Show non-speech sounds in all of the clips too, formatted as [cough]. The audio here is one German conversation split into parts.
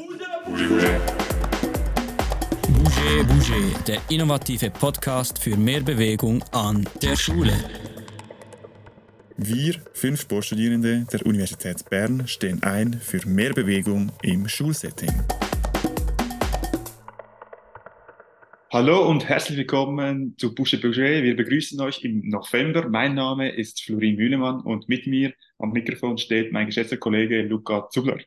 Bouger Bouger, der innovative Podcast für mehr Bewegung an der Schule. Wir, fünf Sportstudierende der Universität Bern, stehen ein für mehr Bewegung im Schulsetting. Hallo und herzlich willkommen zu Boucher Bouger. Wir begrüßen euch im November. Mein Name ist Florin Mühlemann und mit mir am Mikrofon steht mein geschätzter Kollege Luca Zubler.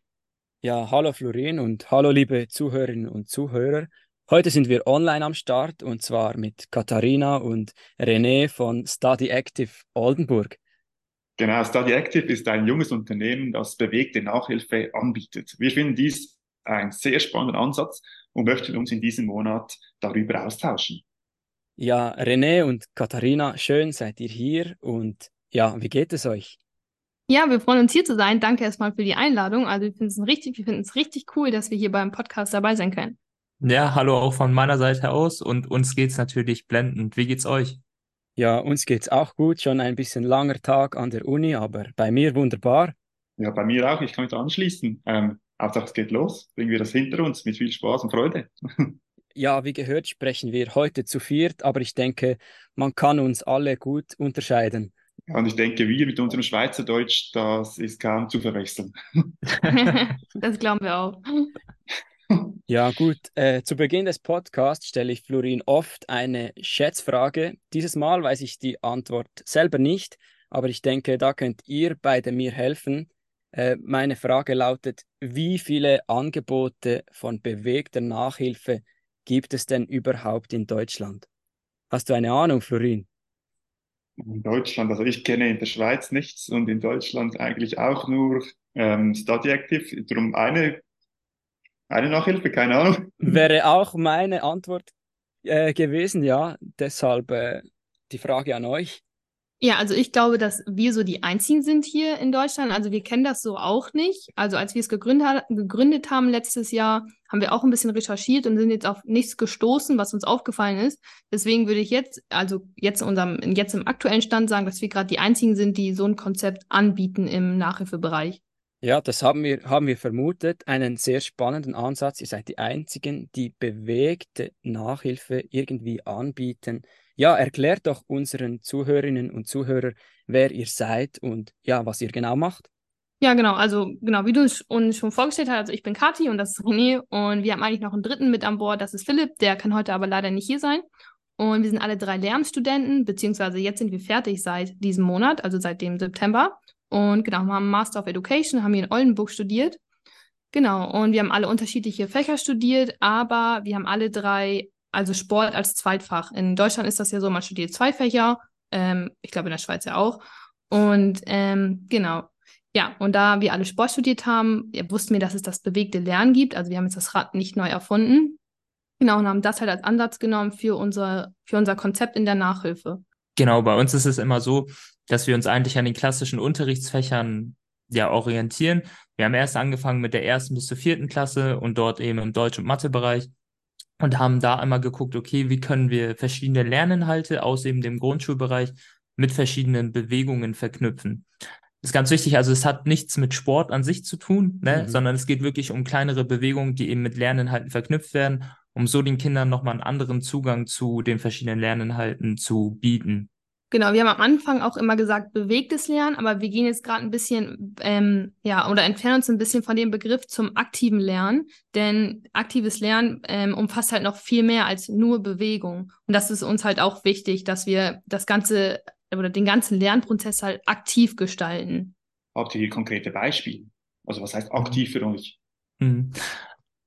Ja, hallo Florin und hallo liebe Zuhörerinnen und Zuhörer. Heute sind wir online am Start und zwar mit Katharina und René von Study Active Oldenburg. Genau, Study Active ist ein junges Unternehmen, das bewegte Nachhilfe anbietet. Wir finden dies ein sehr spannender Ansatz und möchten uns in diesem Monat darüber austauschen. Ja, René und Katharina, schön seid ihr hier und ja, wie geht es euch? Ja, wir freuen uns hier zu sein. Danke erstmal für die Einladung. Also wir finden es richtig, wir finden es richtig cool, dass wir hier beim Podcast dabei sein können. Ja, hallo auch von meiner Seite aus und uns geht's natürlich blendend. Wie geht's euch? Ja, uns geht's auch gut. Schon ein bisschen langer Tag an der Uni, aber bei mir wunderbar. Ja, bei mir auch. Ich kann mich da anschließen. Ähm, Hauptsache es geht los. Bringen wir das hinter uns mit viel Spaß und Freude. [laughs] Ja, wie gehört, sprechen wir heute zu viert, aber ich denke, man kann uns alle gut unterscheiden. Ja, und ich denke, wir mit unserem Schweizerdeutsch, das ist kaum zu verwechseln. [laughs] das glauben wir auch. Ja, gut. Äh, zu Beginn des Podcasts stelle ich Florin oft eine Schätzfrage. Dieses Mal weiß ich die Antwort selber nicht, aber ich denke, da könnt ihr beide mir helfen. Äh, meine Frage lautet, wie viele Angebote von bewegter Nachhilfe gibt es denn überhaupt in Deutschland? Hast du eine Ahnung, Florin? In Deutschland, also ich kenne in der Schweiz nichts und in Deutschland eigentlich auch nur ähm, Study Active. Darum eine, eine Nachhilfe, keine Ahnung. Wäre auch meine Antwort äh, gewesen, ja. Deshalb äh, die Frage an euch. Ja, also ich glaube, dass wir so die Einzigen sind hier in Deutschland. Also wir kennen das so auch nicht. Also als wir es gegründet, haben letztes Jahr, haben wir auch ein bisschen recherchiert und sind jetzt auf nichts gestoßen, was uns aufgefallen ist. Deswegen würde ich jetzt, also jetzt unserem, jetzt im aktuellen Stand sagen, dass wir gerade die Einzigen sind, die so ein Konzept anbieten im Nachhilfebereich. Ja, das haben wir, haben wir vermutet. Einen sehr spannenden Ansatz. Ihr seid die Einzigen, die bewegte Nachhilfe irgendwie anbieten. Ja, erklärt doch unseren Zuhörerinnen und Zuhörern, wer ihr seid und ja, was ihr genau macht. Ja, genau. Also, genau, wie du uns schon vorgestellt hast, also ich bin Kathi und das ist René und wir haben eigentlich noch einen dritten mit an Bord, das ist Philipp, der kann heute aber leider nicht hier sein. Und wir sind alle drei Lehramtsstudenten, beziehungsweise jetzt sind wir fertig seit diesem Monat, also seit dem September. Und genau, wir haben Master of Education, haben hier in Oldenburg studiert. Genau, und wir haben alle unterschiedliche Fächer studiert, aber wir haben alle drei also Sport als Zweitfach. In Deutschland ist das ja so, man studiert zwei Fächer, ähm, ich glaube in der Schweiz ja auch. Und ähm, genau, ja, und da wir alle Sport studiert haben, wussten wir, dass es das bewegte Lernen gibt. Also wir haben jetzt das Rad nicht neu erfunden. Genau, und haben das halt als Ansatz genommen für unser, für unser Konzept in der Nachhilfe. Genau, bei uns ist es immer so, dass wir uns eigentlich an den klassischen Unterrichtsfächern ja orientieren. Wir haben erst angefangen mit der ersten bis zur vierten Klasse und dort eben im Deutsch- und Mathebereich und haben da einmal geguckt, okay, wie können wir verschiedene Lerninhalte aus eben dem Grundschulbereich mit verschiedenen Bewegungen verknüpfen. Das ist ganz wichtig, also es hat nichts mit Sport an sich zu tun, ne, mhm. sondern es geht wirklich um kleinere Bewegungen, die eben mit Lerninhalten verknüpft werden, um so den Kindern nochmal einen anderen Zugang zu den verschiedenen Lerninhalten zu bieten. Genau, wir haben am Anfang auch immer gesagt, bewegtes Lernen, aber wir gehen jetzt gerade ein bisschen, ähm, ja, oder entfernen uns ein bisschen von dem Begriff zum aktiven Lernen, denn aktives Lernen ähm, umfasst halt noch viel mehr als nur Bewegung. Und das ist uns halt auch wichtig, dass wir das Ganze oder den ganzen Lernprozess halt aktiv gestalten. Habt ihr hier konkrete Beispiele? Also was heißt aktiv für euch? Mhm.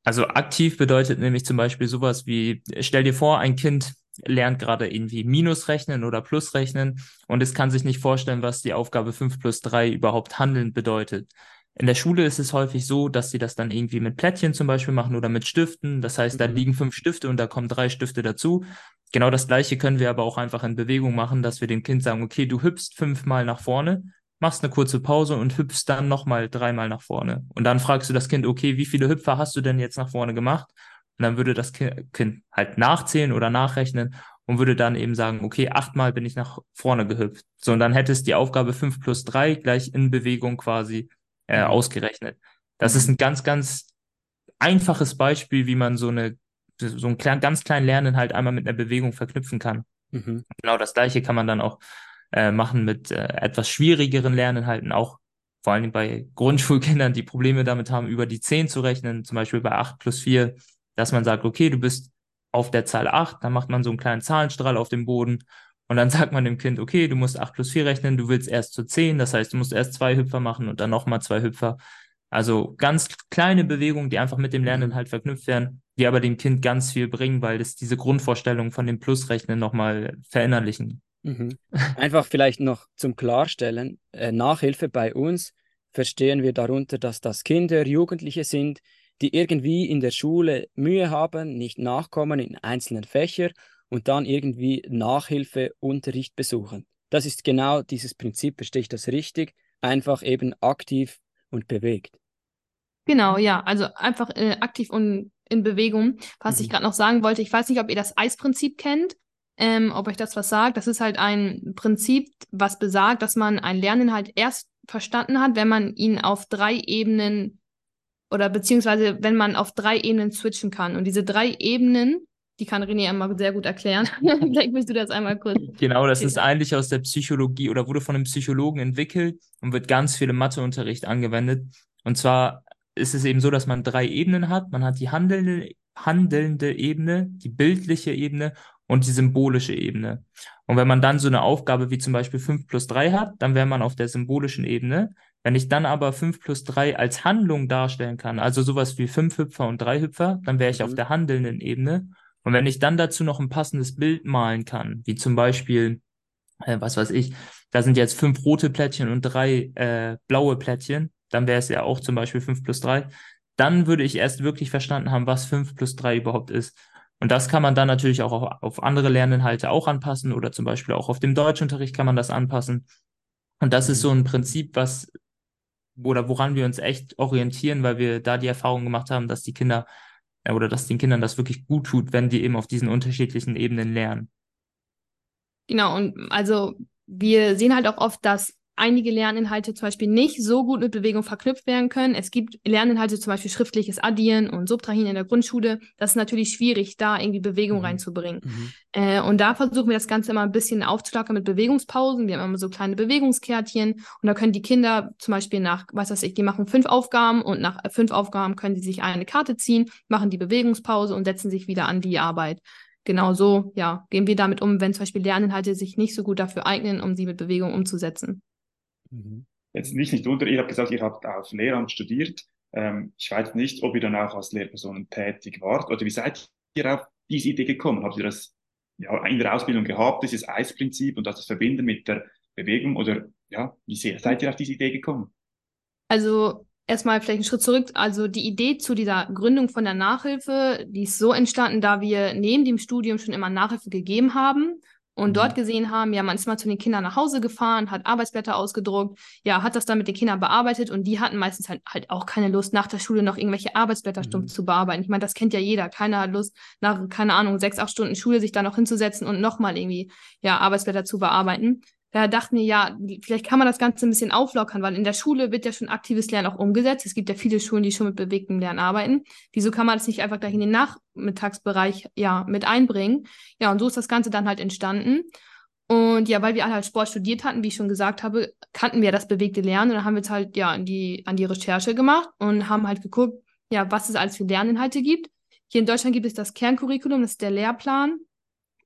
Also aktiv bedeutet nämlich zum Beispiel sowas wie, stell dir vor, ein Kind lernt gerade irgendwie Minus rechnen oder Plus rechnen und es kann sich nicht vorstellen, was die Aufgabe 5 plus 3 überhaupt handelnd bedeutet. In der Schule ist es häufig so, dass sie das dann irgendwie mit Plättchen zum Beispiel machen oder mit Stiften. Das heißt, da mhm. liegen fünf Stifte und da kommen drei Stifte dazu. Genau das Gleiche können wir aber auch einfach in Bewegung machen, dass wir dem Kind sagen, okay, du hüpfst fünfmal nach vorne, machst eine kurze Pause und hüpfst dann nochmal dreimal nach vorne. Und dann fragst du das Kind, okay, wie viele Hüpfer hast du denn jetzt nach vorne gemacht? Und dann würde das Kind halt nachzählen oder nachrechnen und würde dann eben sagen, okay, achtmal bin ich nach vorne gehüpft. So, und dann hätte es die Aufgabe fünf plus drei gleich in Bewegung quasi äh, mhm. ausgerechnet. Das ist ein ganz, ganz einfaches Beispiel, wie man so eine so ein klein, ganz kleinen Lernen halt einmal mit einer Bewegung verknüpfen kann. Mhm. Genau das gleiche kann man dann auch äh, machen mit äh, etwas schwierigeren Lerninhalten, auch vor allem bei Grundschulkindern, die Probleme damit haben, über die 10 zu rechnen, zum Beispiel bei 8 plus 4, dass man sagt, okay, du bist auf der Zahl 8, dann macht man so einen kleinen Zahlenstrahl auf dem Boden und dann [laughs] sagt man dem Kind, okay, du musst 8 plus 4 rechnen, du willst erst zu 10, das heißt, du musst erst zwei Hüpfer machen und dann nochmal zwei Hüpfer. Also ganz kleine Bewegungen, die einfach mit dem Lernen mhm. halt verknüpft werden, die aber dem Kind ganz viel bringen, weil das diese Grundvorstellung von dem Plusrechnen nochmal verinnerlichen. Mhm. [laughs] Einfach vielleicht noch zum Klarstellen, äh, Nachhilfe bei uns verstehen wir darunter, dass das Kinder, Jugendliche sind, die irgendwie in der Schule Mühe haben, nicht nachkommen in einzelnen Fächern und dann irgendwie Nachhilfeunterricht besuchen. Das ist genau dieses Prinzip, verstehe ich das richtig? Einfach eben aktiv und bewegt. Genau, ja, also einfach äh, aktiv und in Bewegung. Was mhm. ich gerade noch sagen wollte, ich weiß nicht, ob ihr das Eisprinzip kennt, ähm, ob euch das was sagt. Das ist halt ein Prinzip, was besagt, dass man ein Lerninhalt erst verstanden hat, wenn man ihn auf drei Ebenen oder beziehungsweise wenn man auf drei Ebenen switchen kann. Und diese drei Ebenen, die kann René einmal sehr gut erklären. [laughs] Vielleicht willst du das einmal kurz. Genau, das ist eigentlich aus der Psychologie oder wurde von einem Psychologen entwickelt und wird ganz viel im Matheunterricht angewendet. Und zwar ist es eben so, dass man drei Ebenen hat. Man hat die handelnde, handelnde Ebene, die bildliche Ebene und die symbolische Ebene. Und wenn man dann so eine Aufgabe wie zum Beispiel 5 plus 3 hat, dann wäre man auf der symbolischen Ebene. Wenn ich dann aber 5 plus 3 als Handlung darstellen kann, also sowas wie 5 Hüpfer und 3 Hüpfer, dann wäre ich mhm. auf der handelnden Ebene. Und wenn ich dann dazu noch ein passendes Bild malen kann, wie zum Beispiel, äh, was weiß ich, da sind jetzt fünf rote Plättchen und drei äh, blaue Plättchen, dann wäre es ja auch zum Beispiel 5 plus 3. Dann würde ich erst wirklich verstanden haben, was 5 plus 3 überhaupt ist. Und das kann man dann natürlich auch auf, auf andere Lerninhalte auch anpassen oder zum Beispiel auch auf dem Deutschunterricht kann man das anpassen. Und das ist so ein Prinzip, was oder woran wir uns echt orientieren, weil wir da die Erfahrung gemacht haben, dass die Kinder äh, oder dass den Kindern das wirklich gut tut, wenn die eben auf diesen unterschiedlichen Ebenen lernen. Genau, und also wir sehen halt auch oft, dass einige Lerninhalte zum Beispiel nicht so gut mit Bewegung verknüpft werden können. Es gibt Lerninhalte, zum Beispiel schriftliches Addieren und Subtrahieren in der Grundschule. Das ist natürlich schwierig, da irgendwie Bewegung mhm. reinzubringen. Mhm. Äh, und da versuchen wir das Ganze immer ein bisschen aufzulockern mit Bewegungspausen. Wir haben immer so kleine Bewegungskärtchen und da können die Kinder zum Beispiel nach, was weiß ich, die machen fünf Aufgaben und nach fünf Aufgaben können sie sich eine Karte ziehen, machen die Bewegungspause und setzen sich wieder an die Arbeit genau so, ja, gehen wir damit um, wenn zum Beispiel Lerninhalte sich nicht so gut dafür eignen, um sie mit Bewegung umzusetzen. Mhm. Jetzt nicht, nicht unter, ihr habt gesagt, ihr habt auf Lehramt studiert. Ähm, ich weiß nicht, ob ihr dann auch als Lehrperson tätig wart oder wie seid ihr auf diese Idee gekommen? Habt ihr das ja, in der Ausbildung gehabt, dieses Eisprinzip und das verbinden mit der Bewegung oder ja, wie sehr seid ihr auf diese Idee gekommen? Also erstmal vielleicht einen Schritt zurück. Also die Idee zu dieser Gründung von der Nachhilfe, die ist so entstanden, da wir neben dem Studium schon immer Nachhilfe gegeben haben und mhm. dort gesehen haben, ja, man ist mal zu den Kindern nach Hause gefahren, hat Arbeitsblätter ausgedruckt, ja, hat das dann mit den Kindern bearbeitet und die hatten meistens halt, halt auch keine Lust, nach der Schule noch irgendwelche Arbeitsblätter mhm. stumpf zu bearbeiten. Ich meine, das kennt ja jeder. Keiner hat Lust, nach, keine Ahnung, sechs, acht Stunden Schule sich da noch hinzusetzen und nochmal irgendwie, ja, Arbeitsblätter zu bearbeiten da dachten wir, ja, vielleicht kann man das Ganze ein bisschen auflockern, weil in der Schule wird ja schon aktives Lernen auch umgesetzt. Es gibt ja viele Schulen, die schon mit bewegtem Lernen arbeiten. Wieso kann man das nicht einfach gleich in den Nachmittagsbereich ja mit einbringen? Ja, und so ist das Ganze dann halt entstanden. Und ja, weil wir alle halt Sport studiert hatten, wie ich schon gesagt habe, kannten wir das bewegte Lernen und dann haben wir jetzt halt ja an die, an die Recherche gemacht und haben halt geguckt, ja, was es alles für Lerninhalte gibt. Hier in Deutschland gibt es das Kerncurriculum, das ist der Lehrplan.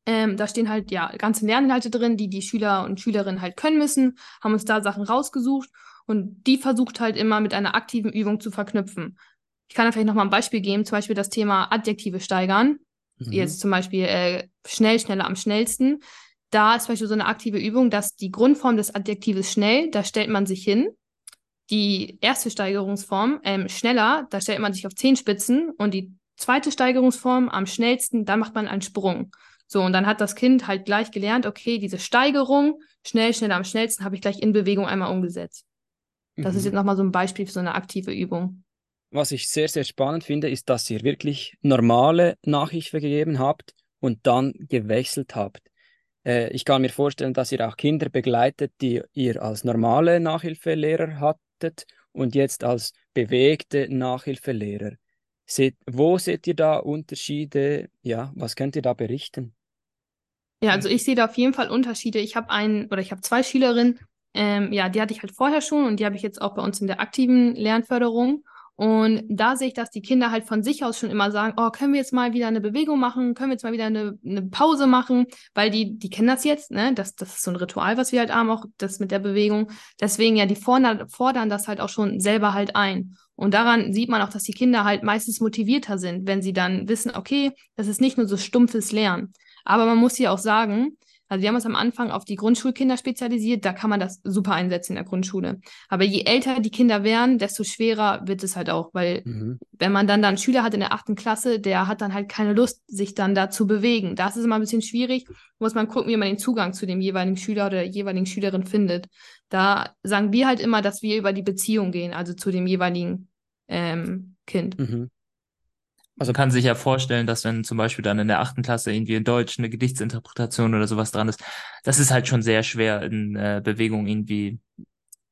Ähm, da stehen halt ja ganze Lerninhalte drin, die die Schüler und Schülerinnen halt können müssen, haben uns da Sachen rausgesucht und die versucht halt immer mit einer aktiven Übung zu verknüpfen. Ich kann da vielleicht nochmal ein Beispiel geben, zum Beispiel das Thema Adjektive steigern. Mhm. Jetzt zum Beispiel äh, schnell, schneller, am schnellsten. Da ist zum Beispiel so eine aktive Übung, dass die Grundform des Adjektives schnell, da stellt man sich hin. Die erste Steigerungsform, ähm, schneller, da stellt man sich auf Zehenspitzen und die zweite Steigerungsform am schnellsten, da macht man einen Sprung. So, und dann hat das Kind halt gleich gelernt, okay, diese Steigerung, schnell, schneller, am schnellsten, habe ich gleich in Bewegung einmal umgesetzt. Das mhm. ist jetzt nochmal so ein Beispiel für so eine aktive Übung. Was ich sehr, sehr spannend finde, ist, dass ihr wirklich normale Nachhilfe gegeben habt und dann gewechselt habt. Äh, ich kann mir vorstellen, dass ihr auch Kinder begleitet, die ihr als normale Nachhilfelehrer hattet und jetzt als bewegte Nachhilfelehrer. Seht, wo seht ihr da Unterschiede? Ja, was könnt ihr da berichten? Ja, also ich sehe da auf jeden Fall Unterschiede. Ich habe einen oder ich habe zwei Schülerinnen, ähm, ja, die hatte ich halt vorher schon und die habe ich jetzt auch bei uns in der aktiven Lernförderung. Und da sehe ich, dass die Kinder halt von sich aus schon immer sagen, oh, können wir jetzt mal wieder eine Bewegung machen, können wir jetzt mal wieder eine, eine Pause machen, weil die, die kennen das jetzt, ne? Das, das ist so ein Ritual, was wir halt haben, auch das mit der Bewegung. Deswegen ja, die fordern, fordern das halt auch schon selber halt ein. Und daran sieht man auch, dass die Kinder halt meistens motivierter sind, wenn sie dann wissen, okay, das ist nicht nur so stumpfes Lernen. Aber man muss hier auch sagen, also wir haben uns am Anfang auf die Grundschulkinder spezialisiert, da kann man das super einsetzen in der Grundschule. Aber je älter die Kinder werden, desto schwerer wird es halt auch, weil mhm. wenn man dann, dann einen Schüler hat in der achten Klasse, der hat dann halt keine Lust, sich dann da zu bewegen. Das ist immer ein bisschen schwierig, muss man gucken, wie man den Zugang zu dem jeweiligen Schüler oder der jeweiligen Schülerin findet. Da sagen wir halt immer, dass wir über die Beziehung gehen, also zu dem jeweiligen ähm, Kind. Mhm. Also kann sich ja vorstellen, dass wenn zum Beispiel dann in der achten Klasse irgendwie in Deutsch eine Gedichtsinterpretation oder sowas dran ist, das ist halt schon sehr schwer in äh, Bewegung irgendwie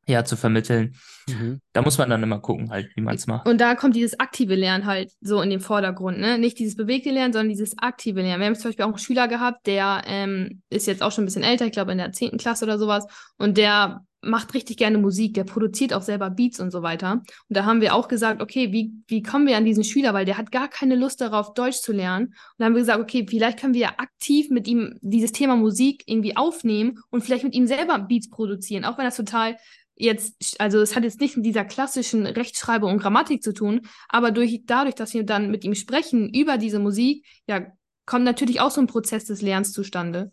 ja zu vermitteln. Mhm. Da muss man dann immer gucken, halt, wie man es macht. Und da kommt dieses aktive Lernen halt so in den Vordergrund, ne? Nicht dieses bewegte Lernen, sondern dieses aktive Lernen. Wir haben zum Beispiel auch einen Schüler gehabt, der ähm, ist jetzt auch schon ein bisschen älter, ich glaube in der zehnten Klasse oder sowas, und der macht richtig gerne Musik, der produziert auch selber Beats und so weiter. Und da haben wir auch gesagt, okay, wie, wie kommen wir an diesen Schüler, weil der hat gar keine Lust darauf, Deutsch zu lernen. Und dann haben wir gesagt, okay, vielleicht können wir ja aktiv mit ihm dieses Thema Musik irgendwie aufnehmen und vielleicht mit ihm selber Beats produzieren, auch wenn das total jetzt, also es hat jetzt nicht mit dieser klassischen Rechtschreibung und Grammatik zu tun, aber durch, dadurch, dass wir dann mit ihm sprechen über diese Musik, ja, kommt natürlich auch so ein Prozess des Lernens zustande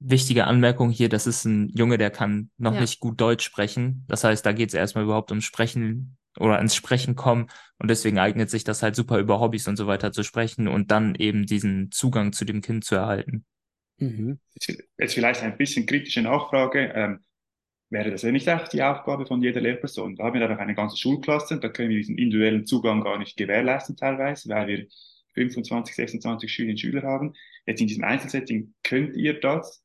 wichtige Anmerkung hier, das ist ein Junge, der kann noch ja. nicht gut Deutsch sprechen. Das heißt, da geht es erstmal überhaupt ums Sprechen oder ins Sprechen kommen. Und deswegen eignet sich das halt super über Hobbys und so weiter zu sprechen und dann eben diesen Zugang zu dem Kind zu erhalten. Mhm. Jetzt vielleicht ein bisschen kritische Nachfrage. Ähm, wäre das ja nicht auch die Aufgabe von jeder Lehrperson? Da haben wir einfach eine ganze Schulklasse, da können wir diesen individuellen Zugang gar nicht gewährleisten teilweise, weil wir 25, 26 Schülerinnen und Schüler haben. Jetzt in diesem Einzelsetting könnt ihr das,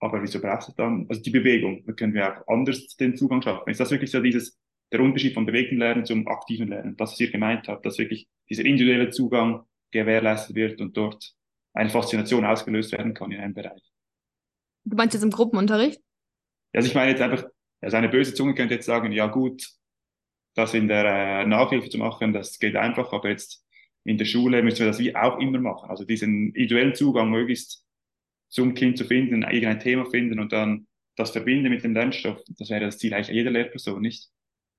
aber wieso brauchst du dann, also die Bewegung, da können wir auch anders den Zugang schaffen. Ist das wirklich so dieses, der Unterschied vom bewegten Lernen zum aktiven Lernen, das, was ihr gemeint habt, dass wirklich dieser individuelle Zugang gewährleistet wird und dort eine Faszination ausgelöst werden kann in einem Bereich. Du meinst jetzt im Gruppenunterricht? Also ich meine jetzt einfach, also eine böse Zunge könnte jetzt sagen, ja gut, das in der äh, Nachhilfe zu machen, das geht einfach, aber jetzt in der Schule müssen wir das wie auch immer machen. Also diesen individuellen Zugang möglichst zum Kind zu finden, irgendein Thema finden und dann das verbinden mit dem Lernstoff. Das wäre das Ziel eigentlich jeder Lehrperson, nicht?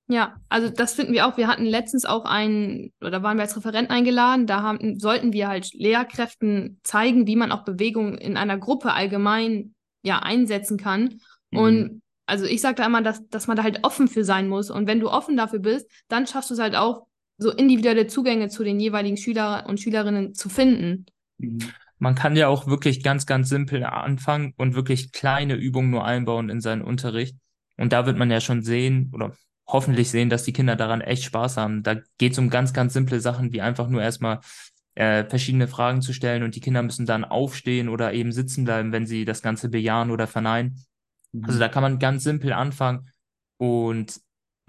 Ja, also das finden wir auch. Wir hatten letztens auch einen, oder waren wir als Referent eingeladen, da haben, sollten wir halt Lehrkräften zeigen, wie man auch Bewegung in einer Gruppe allgemein ja einsetzen kann. Mhm. Und also ich sage da immer, dass, dass man da halt offen für sein muss. Und wenn du offen dafür bist, dann schaffst du es halt auch, so individuelle Zugänge zu den jeweiligen Schüler und Schülerinnen zu finden. Mhm man kann ja auch wirklich ganz, ganz simpel anfangen und wirklich kleine Übungen nur einbauen in seinen Unterricht. Und da wird man ja schon sehen oder hoffentlich sehen, dass die Kinder daran echt Spaß haben. Da geht es um ganz, ganz simple Sachen, wie einfach nur erstmal äh, verschiedene Fragen zu stellen und die Kinder müssen dann aufstehen oder eben sitzen bleiben, wenn sie das Ganze bejahen oder verneinen. Mhm. Also da kann man ganz simpel anfangen und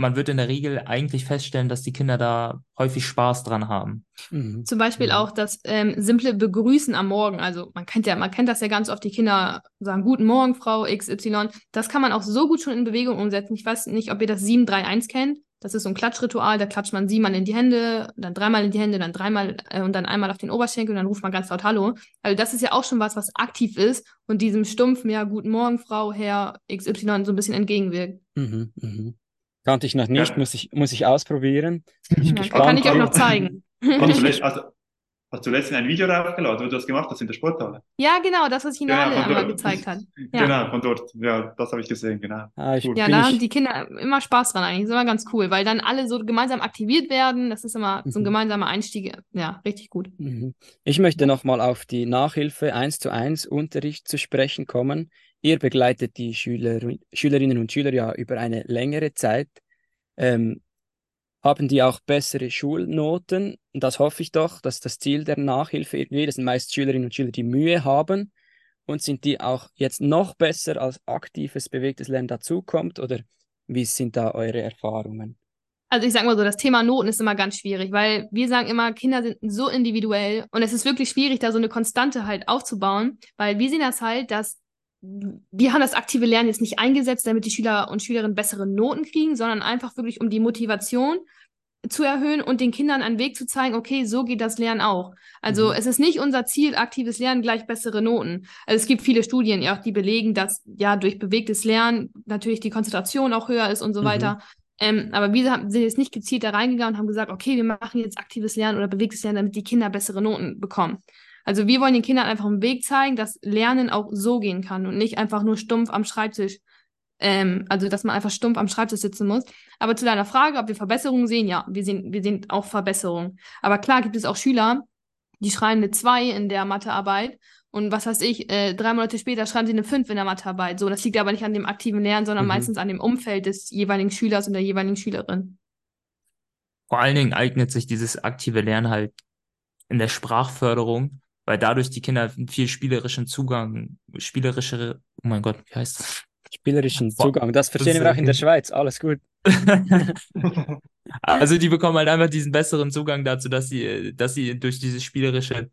man wird in der Regel eigentlich feststellen, dass die Kinder da häufig Spaß dran haben. Mhm. Zum Beispiel mhm. auch das ähm, simple Begrüßen am Morgen. Also man kennt ja, man kennt das ja ganz oft, die Kinder sagen Guten Morgen, Frau XY. Das kann man auch so gut schon in Bewegung umsetzen. Ich weiß nicht, ob ihr das 731 kennt. Das ist so ein Klatschritual, da klatscht man siebenmal in die Hände, dann dreimal in die Hände, dann dreimal äh, und dann einmal auf den Oberschenkel und dann ruft man ganz laut Hallo. Also das ist ja auch schon was, was aktiv ist und diesem stumpfen, ja, guten Morgen, Frau, Herr XY so ein bisschen entgegenwirkt. Mhm, mh. Kannte ich noch nicht, ja. muss, ich, muss ich ausprobieren. Ich ja, kann ich auch noch zeigen. Hast du, also, hast du letztens ein Video raufgeladen, wo du das gemacht hast in der Sporthalle? Ja, genau, das, was ich Nale ja, einmal gezeigt hat. [laughs] Ja. Genau, von dort. Ja, das habe ich gesehen, genau. Ah, ich, ja, da haben die Kinder immer Spaß dran eigentlich. Das ist immer ganz cool, weil dann alle so gemeinsam aktiviert werden. Das ist immer mhm. so ein mhm. gemeinsamer Einstieg. Ja, richtig gut. Mhm. Ich möchte nochmal auf die Nachhilfe 1 zu 1 Unterricht zu sprechen kommen. Ihr begleitet die Schüler, Schülerinnen und Schüler ja über eine längere Zeit. Ähm, haben die auch bessere Schulnoten? Und das hoffe ich doch, dass das Ziel der Nachhilfe irgendwie, das sind meist Schülerinnen und Schüler, die Mühe haben. Und sind die auch jetzt noch besser als aktives, bewegtes Lernen dazukommt? Oder wie sind da eure Erfahrungen? Also ich sage mal so, das Thema Noten ist immer ganz schwierig, weil wir sagen immer, Kinder sind so individuell und es ist wirklich schwierig, da so eine Konstante halt aufzubauen, weil wir sehen das halt, dass wir haben das aktive Lernen jetzt nicht eingesetzt, damit die Schüler und Schülerinnen bessere Noten kriegen, sondern einfach wirklich um die Motivation zu erhöhen und den Kindern einen Weg zu zeigen, okay, so geht das Lernen auch. Also mhm. es ist nicht unser Ziel, aktives Lernen gleich bessere Noten. Also es gibt viele Studien, ja, die belegen, dass ja durch bewegtes Lernen natürlich die Konzentration auch höher ist und so mhm. weiter. Ähm, aber wir sind jetzt nicht gezielt da reingegangen und haben gesagt, okay, wir machen jetzt aktives Lernen oder bewegtes Lernen, damit die Kinder bessere Noten bekommen. Also wir wollen den Kindern einfach einen Weg zeigen, dass Lernen auch so gehen kann und nicht einfach nur stumpf am Schreibtisch ähm, also, dass man einfach stumpf am Schreibtisch sitzen muss. Aber zu deiner Frage, ob wir Verbesserungen sehen, ja, wir sehen, wir sehen auch Verbesserungen. Aber klar gibt es auch Schüler, die schreiben eine 2 in der Mathearbeit und was weiß ich, äh, drei Monate später schreiben sie eine 5 in der Mathearbeit. So, das liegt aber nicht an dem aktiven Lernen, sondern mhm. meistens an dem Umfeld des jeweiligen Schülers und der jeweiligen Schülerin. Vor allen Dingen eignet sich dieses aktive Lernen halt in der Sprachförderung, weil dadurch die Kinder einen viel spielerischen Zugang, spielerischere, oh mein Gott, wie heißt das? Spielerischen Zugang. Das verstehen wir auch in der Schweiz. Alles gut. [laughs] also die bekommen halt einfach diesen besseren Zugang dazu, dass sie, dass sie durch dieses Spielerische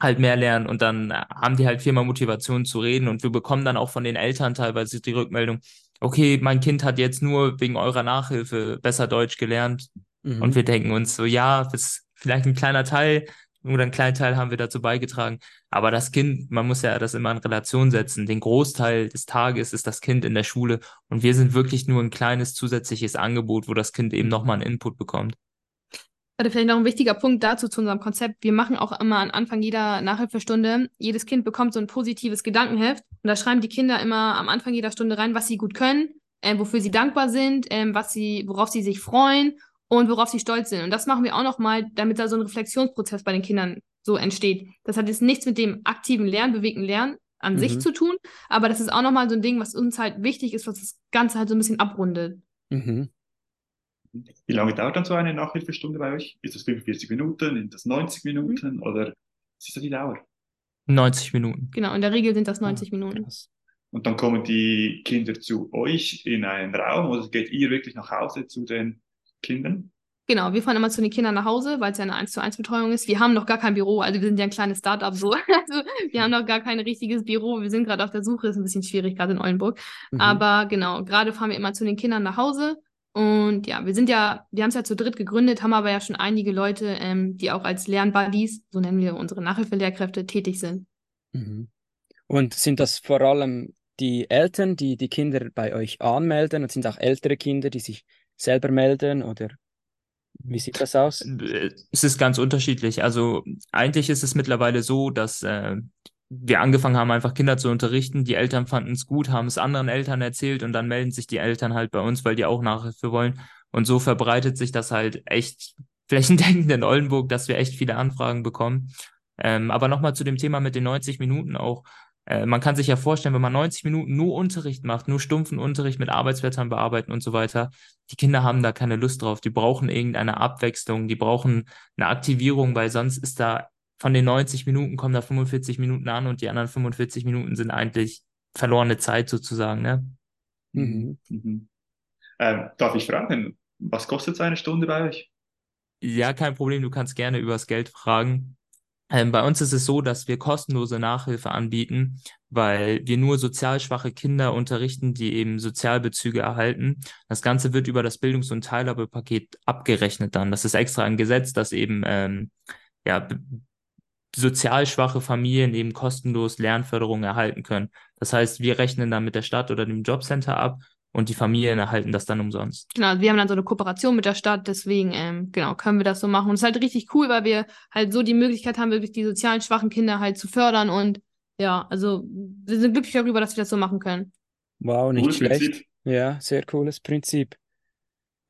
halt mehr lernen und dann haben die halt viel mehr Motivation zu reden und wir bekommen dann auch von den Eltern teilweise die Rückmeldung, okay, mein Kind hat jetzt nur wegen eurer Nachhilfe besser Deutsch gelernt mhm. und wir denken uns so, ja, das ist vielleicht ein kleiner Teil, nur einen kleinen Teil haben wir dazu beigetragen. Aber das Kind, man muss ja das immer in Relation setzen. Den Großteil des Tages ist das Kind in der Schule und wir sind wirklich nur ein kleines zusätzliches Angebot, wo das Kind eben nochmal einen Input bekommt. Also vielleicht noch ein wichtiger Punkt dazu zu unserem Konzept. Wir machen auch immer am Anfang jeder Nachhilfestunde, jedes Kind bekommt so ein positives Gedankenheft und da schreiben die Kinder immer am Anfang jeder Stunde rein, was sie gut können, äh, wofür sie dankbar sind, äh, was sie, worauf sie sich freuen und worauf sie stolz sind. Und das machen wir auch nochmal, damit da so ein Reflexionsprozess bei den Kindern so entsteht. Das hat jetzt nichts mit dem aktiven Lernen, bewegten Lernen an mhm. sich zu tun, aber das ist auch nochmal so ein Ding, was uns halt wichtig ist, was das Ganze halt so ein bisschen abrundet. Mhm. Wie lange dauert dann so eine Nachhilfestunde bei euch? Ist das 45 Minuten? Sind das 90 Minuten? Mhm. Oder was ist das die Dauer? 90 Minuten. Genau, in der Regel sind das 90 oh, Minuten. Krass. Und dann kommen die Kinder zu euch in einen Raum oder geht ihr wirklich nach Hause zu den Kindern? Genau, wir fahren immer zu den Kindern nach Hause, weil es ja eine 1 zu 1 Betreuung ist. Wir haben noch gar kein Büro, also wir sind ja ein kleines Startup so. [laughs] Also wir haben noch gar kein richtiges Büro. Wir sind gerade auf der Suche, ist ein bisschen schwierig, gerade in Oldenburg. Mhm. Aber genau, gerade fahren wir immer zu den Kindern nach Hause. Und ja, wir sind ja, wir haben es ja zu dritt gegründet, haben aber ja schon einige Leute, ähm, die auch als Lernbuddies, so nennen wir unsere Nachhilfelehrkräfte, tätig sind. Mhm. Und sind das vor allem die Eltern, die die Kinder bei euch anmelden und sind auch ältere Kinder, die sich selber melden oder wie sieht das aus? Es ist ganz unterschiedlich. Also eigentlich ist es mittlerweile so, dass äh, wir angefangen haben, einfach Kinder zu unterrichten. Die Eltern fanden es gut, haben es anderen Eltern erzählt und dann melden sich die Eltern halt bei uns, weil die auch Nachhilfe wollen. Und so verbreitet sich das halt echt [laughs] flächendeckend in Oldenburg, dass wir echt viele Anfragen bekommen. Ähm, aber nochmal zu dem Thema mit den 90 Minuten auch. Äh, man kann sich ja vorstellen, wenn man 90 Minuten nur Unterricht macht, nur stumpfen Unterricht mit Arbeitsblättern bearbeiten und so weiter, die Kinder haben da keine Lust drauf. Die brauchen irgendeine Abwechslung, die brauchen eine Aktivierung, weil sonst ist da von den 90 Minuten kommen da 45 Minuten an und die anderen 45 Minuten sind eigentlich verlorene Zeit sozusagen. Ne? Mhm. Mhm. Ähm, darf ich fragen, was kostet so eine Stunde bei euch? Ja, kein Problem. Du kannst gerne übers Geld fragen. Ähm, bei uns ist es so, dass wir kostenlose Nachhilfe anbieten, weil wir nur sozial schwache Kinder unterrichten, die eben Sozialbezüge erhalten. Das Ganze wird über das Bildungs- und Teilhabepaket abgerechnet dann. Das ist extra ein Gesetz, das eben ähm, ja, sozial schwache Familien eben kostenlos Lernförderung erhalten können. Das heißt, wir rechnen dann mit der Stadt oder dem Jobcenter ab und die Familien erhalten das dann umsonst. Genau, wir haben dann so eine Kooperation mit der Stadt, deswegen ähm, genau können wir das so machen. Und es ist halt richtig cool, weil wir halt so die Möglichkeit haben, wirklich die sozialen schwachen Kinder halt zu fördern und ja, also wir sind glücklich darüber, dass wir das so machen können. Wow, nicht cooles schlecht. Prinzip. Ja, sehr cooles Prinzip.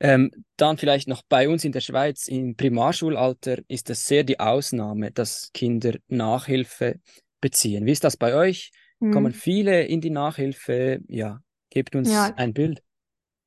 Ähm, dann vielleicht noch bei uns in der Schweiz im Primarschulalter ist es sehr die Ausnahme, dass Kinder Nachhilfe beziehen. Wie ist das bei euch? Hm. Kommen viele in die Nachhilfe? Ja, Gebt uns ja. ein Bild.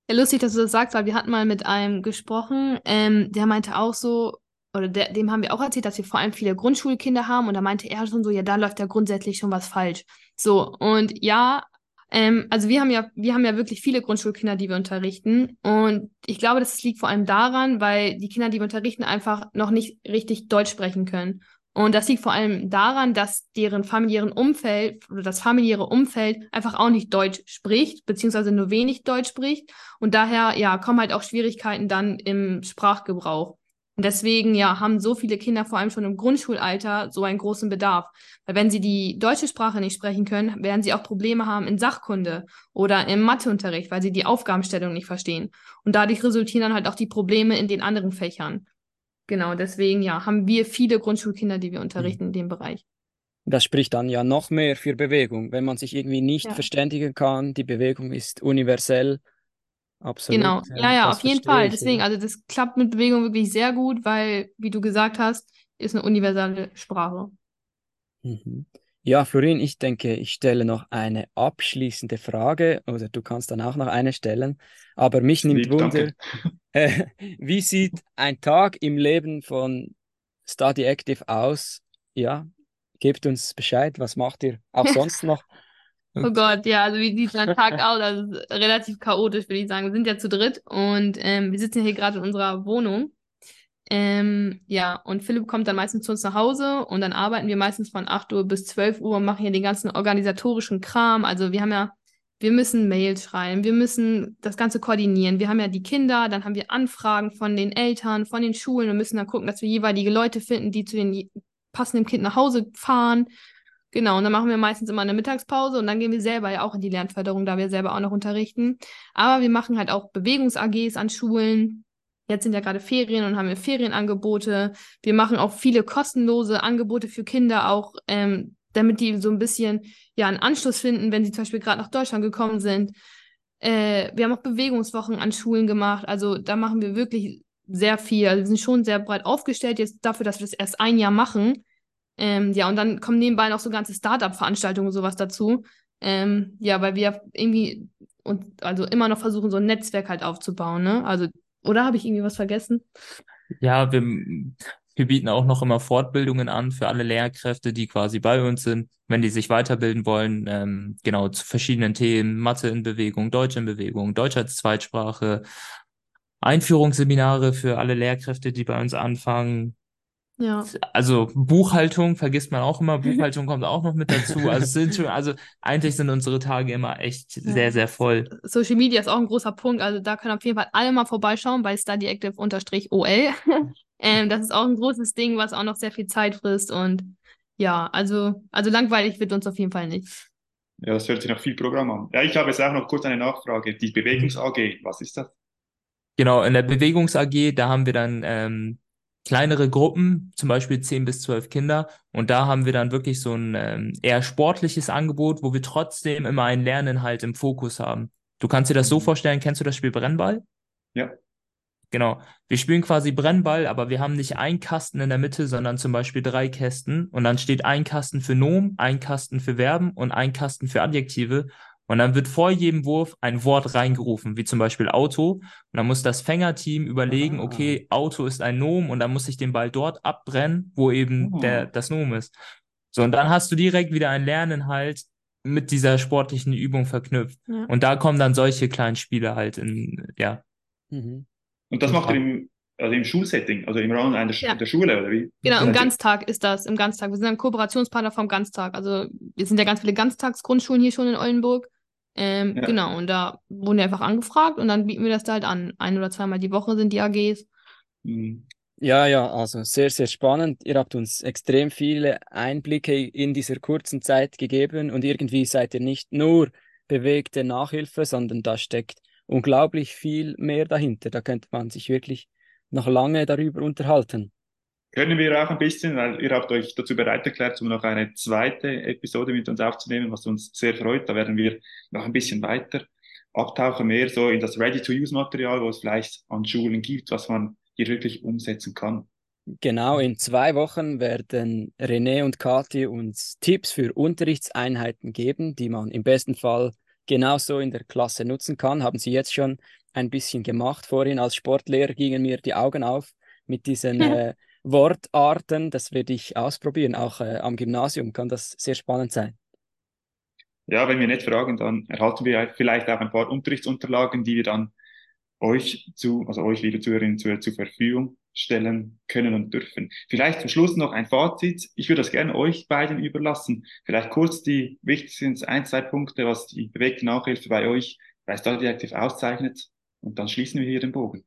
Ja, lustig, dass du das sagst, weil wir hatten mal mit einem gesprochen, ähm, der meinte auch so, oder der, dem haben wir auch erzählt, dass wir vor allem viele Grundschulkinder haben und da meinte er schon so, ja, da läuft ja grundsätzlich schon was falsch. So, und ja, Ähm, also wir haben ja, wir haben ja wirklich viele Grundschulkinder, die wir unterrichten. Und ich glaube, das liegt vor allem daran, weil die Kinder, die wir unterrichten, einfach noch nicht richtig Deutsch sprechen können. Und das liegt vor allem daran, dass deren familiären Umfeld oder das familiäre Umfeld einfach auch nicht Deutsch spricht, beziehungsweise nur wenig Deutsch spricht. Und daher, ja, kommen halt auch Schwierigkeiten dann im Sprachgebrauch. Und deswegen, ja, haben so viele Kinder vor allem schon im Grundschulalter so einen großen Bedarf. Weil wenn sie die deutsche Sprache nicht sprechen können, werden sie auch Probleme haben in Sachkunde oder im Matheunterricht, weil sie die Aufgabenstellung nicht verstehen. Und dadurch resultieren dann halt auch die Probleme in den anderen Fächern. Genau, deswegen ja, haben wir viele Grundschulkinder, die wir unterrichten mhm. in dem Bereich. Das spricht dann ja noch mehr für Bewegung, wenn man sich irgendwie nicht ja. verständigen kann. Die Bewegung ist universell. Absolut. Genau, ja, ja, auf jeden Fall. Deswegen, also das klappt mit Bewegung wirklich sehr gut, weil, wie du gesagt hast, ist eine universelle Sprache. Mhm. Ja, Florin, ich denke, ich stelle noch eine abschließende Frage oder du kannst dann auch noch eine stellen. Aber mich nimmt Lieb, Wunder, äh, wie sieht ein Tag im Leben von Study Active aus? Ja, gebt uns Bescheid, was macht ihr auch sonst noch? [laughs] Oh Gott, ja, also wie sieht ein Tag aus? Also relativ chaotisch, würde ich sagen. Wir sind ja zu dritt und ähm, wir sitzen hier gerade in unserer Wohnung ähm, ja, und Philipp kommt dann meistens zu uns nach Hause und dann arbeiten wir meistens von 8 Uhr bis 12 Uhr und machen hier den ganzen organisatorischen Kram. Also wir haben ja, wir müssen Mails schreiben, wir müssen das Ganze koordinieren. Wir haben ja die Kinder, dann haben wir Anfragen von den Eltern, von den Schulen und müssen dann gucken, dass wir jeweilige Leute finden, die zu den passenden Kind nach Hause fahren. Genau, und dann machen wir meistens immer eine Mittagspause und dann gehen wir selber ja auch in die Lernförderung, da wir selber auch noch unterrichten. Aber wir machen halt auch Bewegungs-AGs an Schulen Jetzt sind ja gerade Ferien und haben wir Ferienangebote. Wir machen auch viele kostenlose Angebote für Kinder, auch ähm, damit die so ein bisschen ja einen Anschluss finden, wenn sie zum Beispiel gerade nach Deutschland gekommen sind. Äh, wir haben auch Bewegungswochen an Schulen gemacht. Also da machen wir wirklich sehr viel. Also wir sind schon sehr breit aufgestellt jetzt dafür, dass wir das erst ein Jahr machen. Ähm, ja, und dann kommen nebenbei noch so ganze Start-up-Veranstaltungen und sowas dazu. Ähm, ja, weil wir irgendwie und also immer noch versuchen, so ein Netzwerk halt aufzubauen. Ne? Also oder habe ich irgendwie was vergessen? Ja, wir, wir bieten auch noch immer Fortbildungen an für alle Lehrkräfte, die quasi bei uns sind, wenn die sich weiterbilden wollen, ähm, genau zu verschiedenen Themen, Mathe in Bewegung, Deutsch in Bewegung, Deutsch als Zweitsprache, Einführungsseminare für alle Lehrkräfte, die bei uns anfangen, ja. Also Buchhaltung vergisst man auch immer, Buchhaltung kommt auch noch mit dazu. Also sind schon, also eigentlich sind unsere Tage immer echt ja. sehr, sehr voll. Social Media ist auch ein großer Punkt. Also da können auf jeden Fall alle mal vorbeischauen bei studyactive-ol. [laughs] ähm, das ist auch ein großes Ding, was auch noch sehr viel Zeit frisst. Und ja, also, also langweilig wird uns auf jeden Fall nicht. Ja, das hört sich nach viel Programm an. Ja, ich habe jetzt auch noch kurz eine Nachfrage. Die Bewegungs AG, was ist das? Genau, in der Bewegungs AG, da haben wir dann ähm, kleinere Gruppen, zum Beispiel 10 bis 12 Kinder. Und da haben wir dann wirklich so ein ähm, eher sportliches Angebot, wo wir trotzdem immer einen Lerninhalt im Fokus haben. Du kannst dir das so mhm. vorstellen, kennst du das Spiel Brennball? Ja. Genau. Wir spielen quasi Brennball, aber wir haben nicht einen Kasten in der Mitte, sondern zum Beispiel drei Kästen. Und dann steht ein Kasten für Nomen, ein Kasten für Verben und ein Kasten für Adjektive. Und dann wird vor jedem Wurf ein Wort reingerufen, wie zum Beispiel Auto. Und dann muss das Fängerteam überlegen, ah. okay, Auto ist ein Nomen und dann muss ich den Ball dort abbrennen, wo eben oh. der, das Nomen ist. So, und dann hast du direkt wieder ein Lerninhalt mit dieser sportlichen Übung verknüpft. Ja. Und da kommen dann solche kleinen Spiele halt in, ja. Mhm. Und das macht ihr im, also im Schulsetting, also im Rahmen einer ja. der Schule, oder wie? Genau, im Ganztag ist das, im Ganztag. Wir sind ein Kooperationspartner vom Ganztag. Also wir sind ja ganz viele Ganztagsgrundschulen hier schon in Oldenburg. Ähm, ja. Genau, und da wurden wir einfach angefragt und dann bieten wir das da halt an. Ein oder zweimal die Woche sind die AGs. Mhm. Ja, ja, also sehr, sehr spannend. Ihr habt uns extrem viele Einblicke in dieser kurzen Zeit gegeben und irgendwie seid ihr nicht nur bewegte Nachhilfe, sondern da steckt unglaublich viel mehr dahinter. Da könnte man sich wirklich noch lange darüber unterhalten können wir auch ein bisschen, weil ihr habt euch dazu bereit erklärt, um noch eine zweite Episode mit uns aufzunehmen, was uns sehr freut. Da werden wir noch ein bisschen weiter abtauchen, mehr so in das Ready-to-Use-Material, wo es vielleicht an Schulen gibt, was man hier wirklich umsetzen kann. Genau, in zwei Wochen werden René und Kathi uns Tipps für Unterrichtseinheiten geben, die man im besten Fall genauso in der Klasse nutzen kann. Haben sie jetzt schon ein bisschen gemacht. Vorhin als Sportlehrer gingen mir die Augen auf mit diesen äh, Wortarten. Das werde ich ausprobieren. Auch äh, am Gymnasium kann das sehr spannend sein. ja, wenn wir nicht fragen, dann erhalten wir vielleicht auch ein paar Unterrichtsunterlagen, die wir dann euch zu, also euch, liebe Zuhörerinnen, zu, zur Verfügung stellen können und dürfen. Vielleicht zum Schluss noch ein Fazit. Ich würde das gerne euch beiden überlassen. Vielleicht kurz die wichtigsten ein, zwei Punkte, was die bewegte Nachhilfe bei euch bei Study Active auszeichnet. Und dann schließen wir hier den Bogen.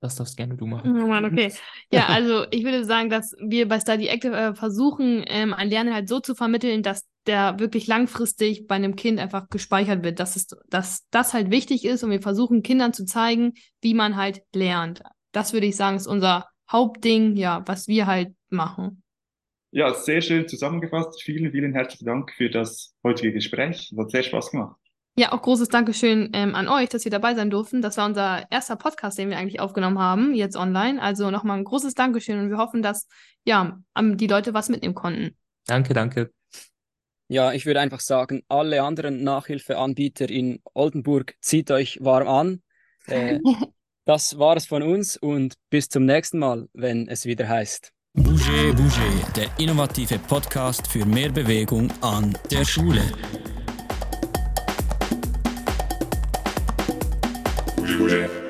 Das darfst gerne du machen. Oh Mann, okay. [laughs] Ja, also ich würde sagen, dass wir bei Study Active äh, versuchen, ähm, ein Lernen halt so zu vermitteln, dass der wirklich langfristig bei einem Kind einfach gespeichert wird, dass, es, dass das halt wichtig ist und wir versuchen Kindern zu zeigen, wie man halt lernt. Das würde ich sagen, ist unser Hauptding, ja, was wir halt machen. Ja, sehr schön zusammengefasst. Vielen, vielen herzlichen Dank für das heutige Gespräch. Es hat sehr Spaß gemacht. Ja, auch großes Dankeschön ähm, an euch, dass wir dabei sein durften. Das war unser erster Podcast, den wir eigentlich aufgenommen haben, jetzt online. Also nochmal ein großes Dankeschön und wir hoffen, dass ja, die Leute was mitnehmen konnten. Danke, danke. Ja, ich würde einfach sagen, alle anderen Nachhilfeanbieter in Oldenburg, zieht euch warm an. Äh, [laughs] Das war es von uns und bis zum nächsten Mal, wenn es wieder heißt. Bouger Bouger, der innovative Podcast für mehr Bewegung an der Schule. Bouger, bouger.